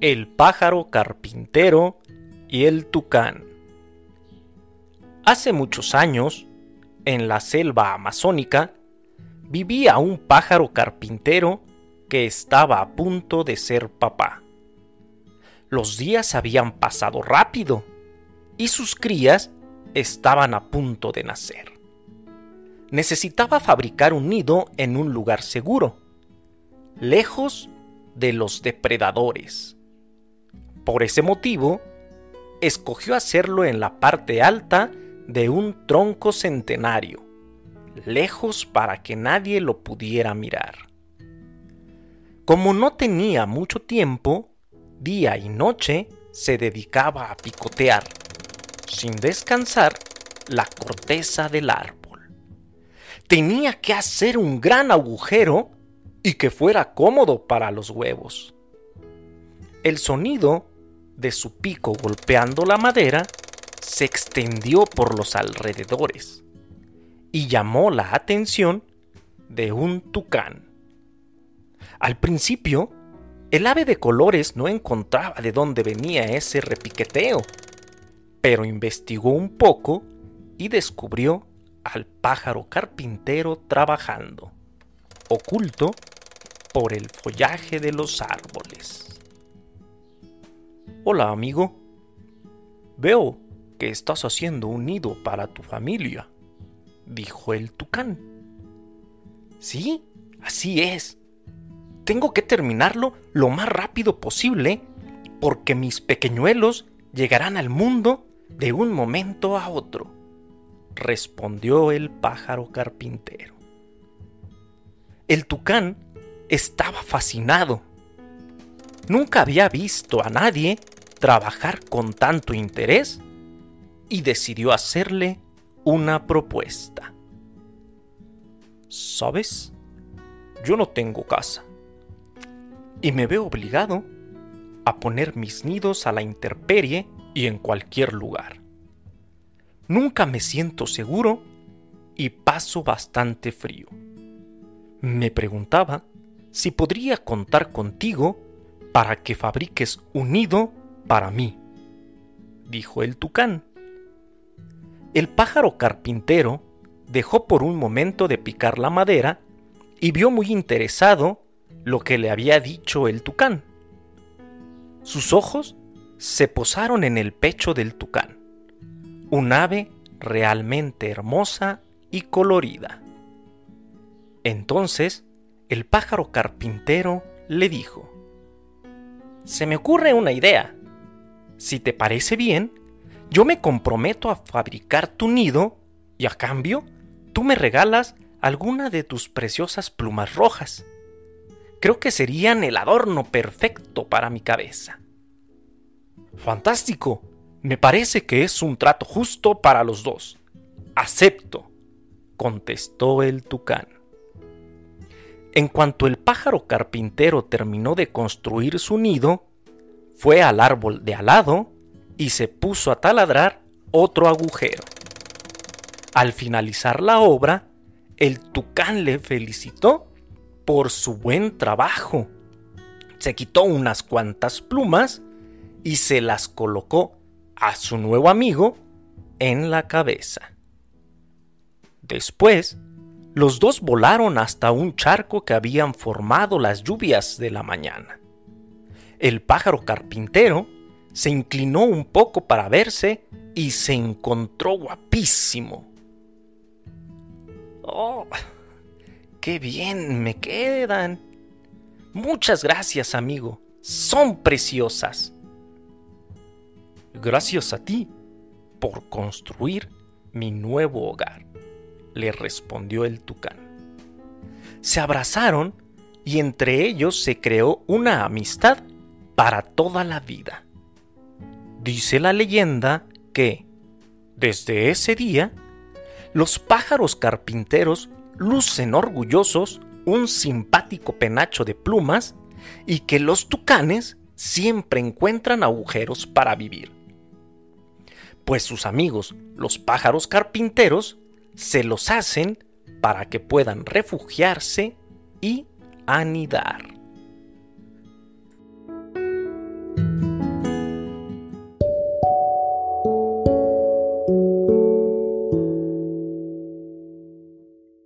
El pájaro carpintero y el tucán. Hace muchos años, en la selva amazónica, vivía un pájaro carpintero que estaba a punto de ser papá. Los días habían pasado rápido y sus crías estaban a punto de nacer. Necesitaba fabricar un nido en un lugar seguro, lejos de los depredadores. Por ese motivo, escogió hacerlo en la parte alta de un tronco centenario, lejos para que nadie lo pudiera mirar. Como no tenía mucho tiempo, día y noche se dedicaba a picotear, sin descansar, la corteza del árbol. Tenía que hacer un gran agujero y que fuera cómodo para los huevos. El sonido de su pico golpeando la madera se extendió por los alrededores y llamó la atención de un tucán. Al principio, el ave de colores no encontraba de dónde venía ese repiqueteo, pero investigó un poco y descubrió al pájaro carpintero trabajando, oculto por el follaje de los árboles. Hola amigo, veo que estás haciendo un nido para tu familia, dijo el tucán. Sí, así es. Tengo que terminarlo lo más rápido posible porque mis pequeñuelos llegarán al mundo de un momento a otro, respondió el pájaro carpintero. El tucán estaba fascinado. Nunca había visto a nadie trabajar con tanto interés y decidió hacerle una propuesta. ¿Sabes? Yo no tengo casa y me veo obligado a poner mis nidos a la intemperie y en cualquier lugar. Nunca me siento seguro y paso bastante frío. Me preguntaba si podría contar contigo para que fabriques un nido para mí, dijo el tucán. El pájaro carpintero dejó por un momento de picar la madera y vio muy interesado lo que le había dicho el tucán. Sus ojos se posaron en el pecho del tucán, un ave realmente hermosa y colorida. Entonces el pájaro carpintero le dijo, Se me ocurre una idea. Si te parece bien, yo me comprometo a fabricar tu nido y a cambio tú me regalas alguna de tus preciosas plumas rojas. Creo que serían el adorno perfecto para mi cabeza. Fantástico. Me parece que es un trato justo para los dos. Acepto, contestó el tucán. En cuanto el pájaro carpintero terminó de construir su nido, fue al árbol de al lado y se puso a taladrar otro agujero. Al finalizar la obra, el tucán le felicitó por su buen trabajo. Se quitó unas cuantas plumas y se las colocó a su nuevo amigo en la cabeza. Después, los dos volaron hasta un charco que habían formado las lluvias de la mañana. El pájaro carpintero se inclinó un poco para verse y se encontró guapísimo. ¡Oh! ¡Qué bien me quedan! Muchas gracias, amigo. Son preciosas. Gracias a ti por construir mi nuevo hogar, le respondió el tucán. Se abrazaron y entre ellos se creó una amistad para toda la vida. Dice la leyenda que, desde ese día, los pájaros carpinteros lucen orgullosos un simpático penacho de plumas y que los tucanes siempre encuentran agujeros para vivir. Pues sus amigos, los pájaros carpinteros, se los hacen para que puedan refugiarse y anidar.